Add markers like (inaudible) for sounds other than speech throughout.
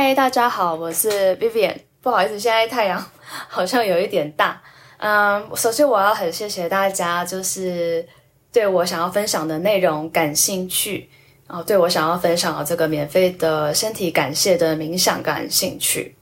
嗨，大家好，我是 Vivian。不好意思，现在太阳 (laughs) 好像有一点大。嗯，首先我要很谢谢大家，就是对我想要分享的内容感兴趣，然后对我想要分享的这个免费的身体感谢的冥想感兴趣。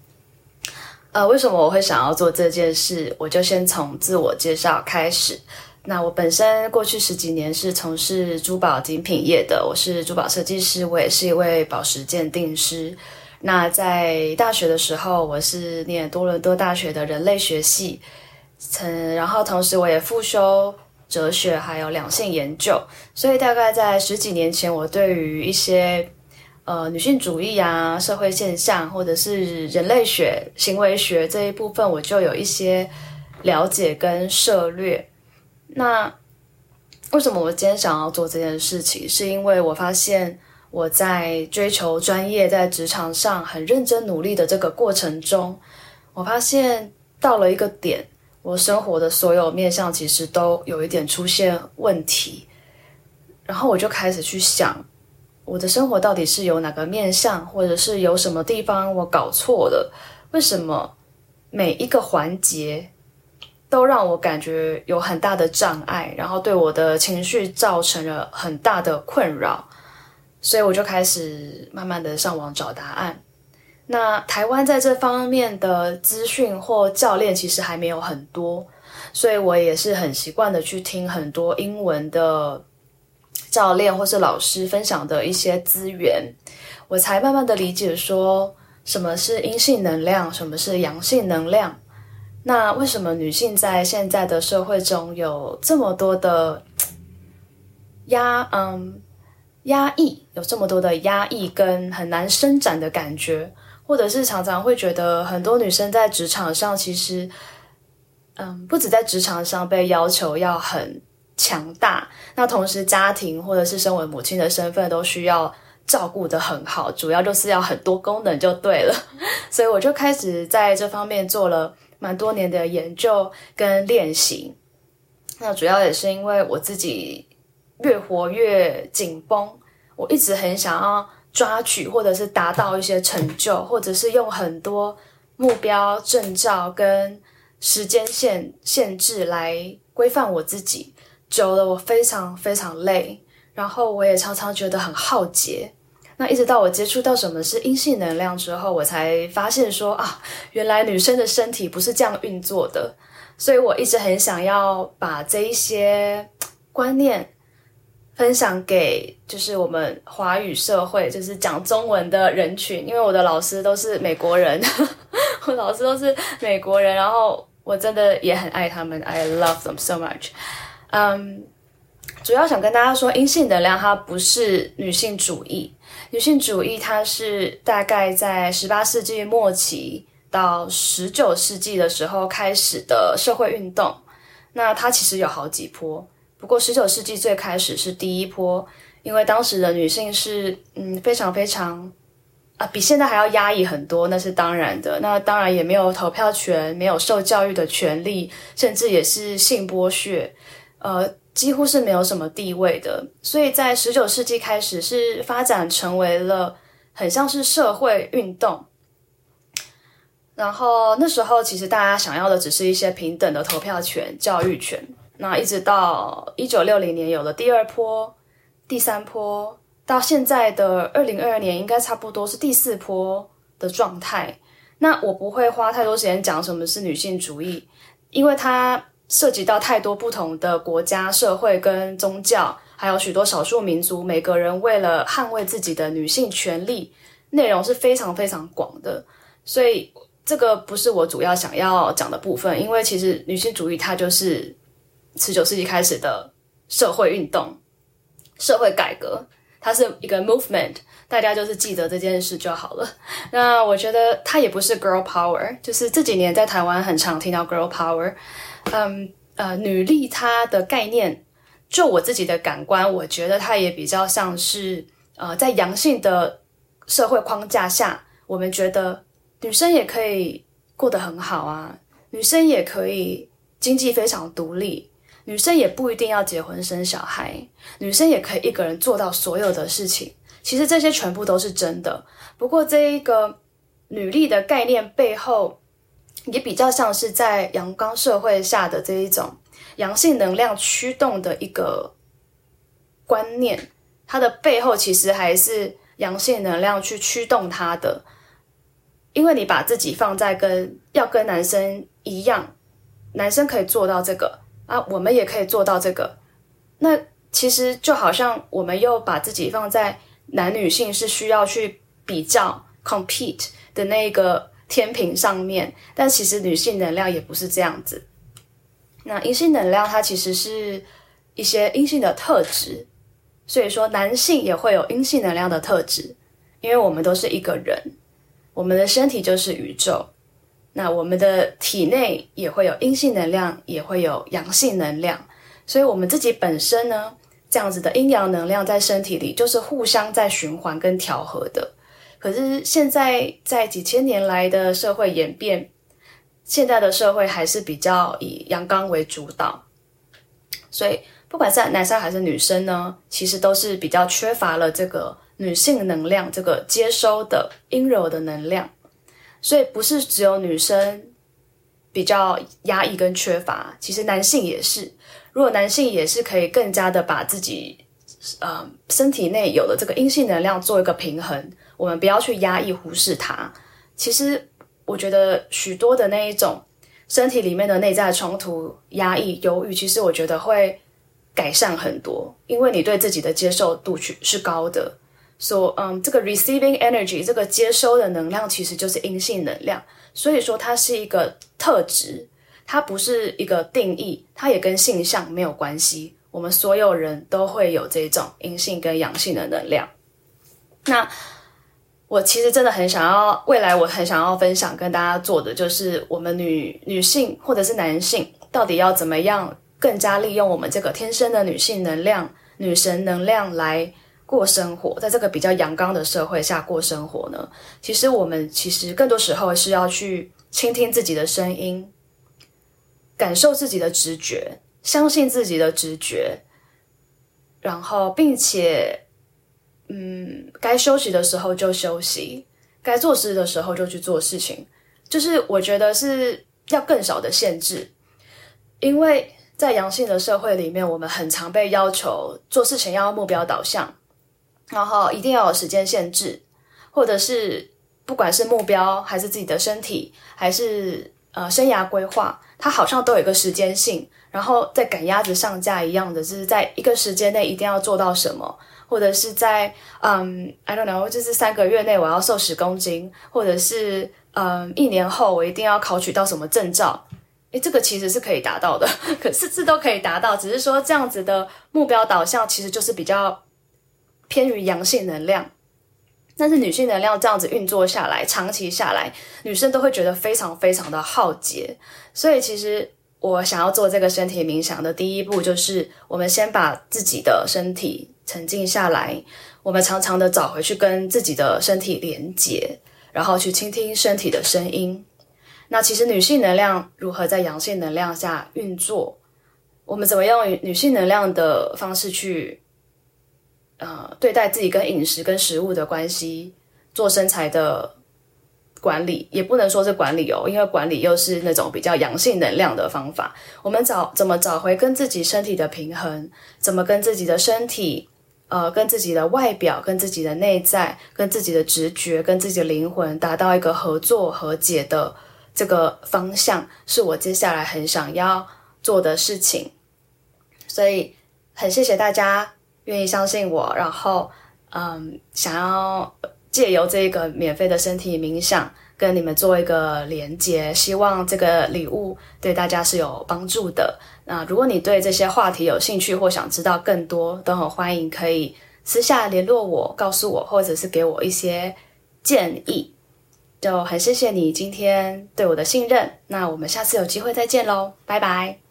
呃，为什么我会想要做这件事？我就先从自我介绍开始。那我本身过去十几年是从事珠宝精品业的，我是珠宝设计师，我也是一位宝石鉴定师。那在大学的时候，我是念多伦多大学的人类学系，曾然后同时我也复修哲学还有两性研究，所以大概在十几年前，我对于一些呃女性主义啊、社会现象或者是人类学、行为学这一部分，我就有一些了解跟涉略。那为什么我今天想要做这件事情？是因为我发现我在追求专业，在职场上很认真努力的这个过程中，我发现到了一个点，我生活的所有面向其实都有一点出现问题。然后我就开始去想，我的生活到底是有哪个面向，或者是有什么地方我搞错了？为什么每一个环节，都让我感觉有很大的障碍，然后对我的情绪造成了很大的困扰，所以我就开始慢慢的上网找答案。那台湾在这方面的资讯或教练其实还没有很多，所以我也是很习惯的去听很多英文的教练或是老师分享的一些资源，我才慢慢的理解说什么是阴性能量，什么是阳性能量。那为什么女性在现在的社会中有这么多的压，嗯，压抑，有这么多的压抑跟很难伸展的感觉，或者是常常会觉得很多女生在职场上其实，嗯，不止在职场上被要求要很强大，那同时家庭或者是身为母亲的身份都需要照顾得很好，主要就是要很多功能就对了，(laughs) 所以我就开始在这方面做了。蛮多年的研究跟练习，那主要也是因为我自己越活越紧绷，我一直很想要抓取或者是达到一些成就，或者是用很多目标、证照跟时间限限制来规范我自己，久了我非常非常累，然后我也常常觉得很耗竭。那一直到我接触到什么是阴性能量之后，我才发现说啊，原来女生的身体不是这样运作的。所以我一直很想要把这一些观念分享给就是我们华语社会，就是讲中文的人群。因为我的老师都是美国人，(laughs) 我老师都是美国人，然后我真的也很爱他们，I love them so much。嗯，主要想跟大家说，阴性能量它不是女性主义。女性主义，它是大概在十八世纪末期到十九世纪的时候开始的社会运动。那它其实有好几波，不过十九世纪最开始是第一波，因为当时的女性是嗯非常非常啊比现在还要压抑很多，那是当然的。那当然也没有投票权，没有受教育的权利，甚至也是性剥削，呃。几乎是没有什么地位的，所以在十九世纪开始是发展成为了很像是社会运动。然后那时候其实大家想要的只是一些平等的投票权、教育权。那一直到一九六零年有了第二波、第三波，到现在的二零二二年应该差不多是第四波的状态。那我不会花太多时间讲什么是女性主义，因为它。涉及到太多不同的国家、社会跟宗教，还有许多少数民族，每个人为了捍卫自己的女性权利，内容是非常非常广的。所以这个不是我主要想要讲的部分，因为其实女性主义它就是十九世纪开始的社会运动、社会改革，它是一个 movement，大家就是记得这件事就好了。那我觉得它也不是 girl power，就是这几年在台湾很常听到 girl power。嗯呃，女力它的概念，就我自己的感官，我觉得它也比较像是呃，在阳性的社会框架下，我们觉得女生也可以过得很好啊，女生也可以经济非常独立，女生也不一定要结婚生小孩，女生也可以一个人做到所有的事情。其实这些全部都是真的，不过这一个女力的概念背后，也比较像是在阳刚社会下的这一种阳性能量驱动的一个观念，它的背后其实还是阳性能量去驱动它的。因为你把自己放在跟要跟男生一样，男生可以做到这个啊，我们也可以做到这个，那其实就好像我们又把自己放在男女性是需要去比较 compete 的那个天平上面，但其实女性能量也不是这样子。那阴性能量它其实是一些阴性的特质，所以说男性也会有阴性能量的特质，因为我们都是一个人。我们的身体就是宇宙，那我们的体内也会有阴性能量，也会有阳性能量，所以我们自己本身呢，这样子的阴阳能量在身体里就是互相在循环跟调和的。可是现在在几千年来的社会演变，现在的社会还是比较以阳刚为主导，所以不管是男生还是女生呢，其实都是比较缺乏了这个。女性能量这个接收的阴柔的能量，所以不是只有女生比较压抑跟缺乏，其实男性也是。如果男性也是可以更加的把自己呃身体内有的这个阴性能量做一个平衡，我们不要去压抑忽视它。其实我觉得许多的那一种身体里面的内在冲突、压抑、忧郁，其实我觉得会改善很多，因为你对自己的接受度去是高的。说，嗯，这个 receiving energy 这个接收的能量其实就是阴性能量，所以说它是一个特质，它不是一个定义，它也跟性向没有关系。我们所有人都会有这种阴性跟阳性的能量。那我其实真的很想要，未来我很想要分享跟大家做的，就是我们女女性或者是男性，到底要怎么样更加利用我们这个天生的女性能量、女神能量来。过生活，在这个比较阳刚的社会下过生活呢，其实我们其实更多时候是要去倾听自己的声音，感受自己的直觉，相信自己的直觉，然后并且，嗯，该休息的时候就休息，该做事的时候就去做事情，就是我觉得是要更少的限制，因为在阳性的社会里面，我们很常被要求做事情要目标导向。然后一定要有时间限制，或者是不管是目标还是自己的身体，还是呃生涯规划，它好像都有一个时间性，然后在赶鸭子上架一样的，就是在一个时间内一定要做到什么，或者是在嗯，I don't know，就是三个月内我要瘦十公斤，或者是嗯一年后我一定要考取到什么证照，诶，这个其实是可以达到的，(laughs) 可是这都可以达到，只是说这样子的目标导向其实就是比较。偏于阳性能量，但是女性能量这样子运作下来，长期下来，女生都会觉得非常非常的耗竭。所以，其实我想要做这个身体冥想的第一步，就是我们先把自己的身体沉静下来，我们常常的找回去跟自己的身体连接，然后去倾听身体的声音。那其实女性能量如何在阳性能量下运作？我们怎么用女性能量的方式去？呃，对待自己跟饮食跟食物的关系，做身材的管理，也不能说是管理哦，因为管理又是那种比较阳性能量的方法。我们找怎么找回跟自己身体的平衡，怎么跟自己的身体，呃，跟自己的外表，跟自己的内在，跟自己的直觉，跟自己的灵魂，达到一个合作和解的这个方向，是我接下来很想要做的事情。所以，很谢谢大家。愿意相信我，然后，嗯，想要借由这个免费的身体冥想跟你们做一个连接，希望这个礼物对大家是有帮助的。那如果你对这些话题有兴趣或想知道更多，都很欢迎可以私下联络我，告诉我，或者是给我一些建议。就很谢谢你今天对我的信任，那我们下次有机会再见喽，拜拜。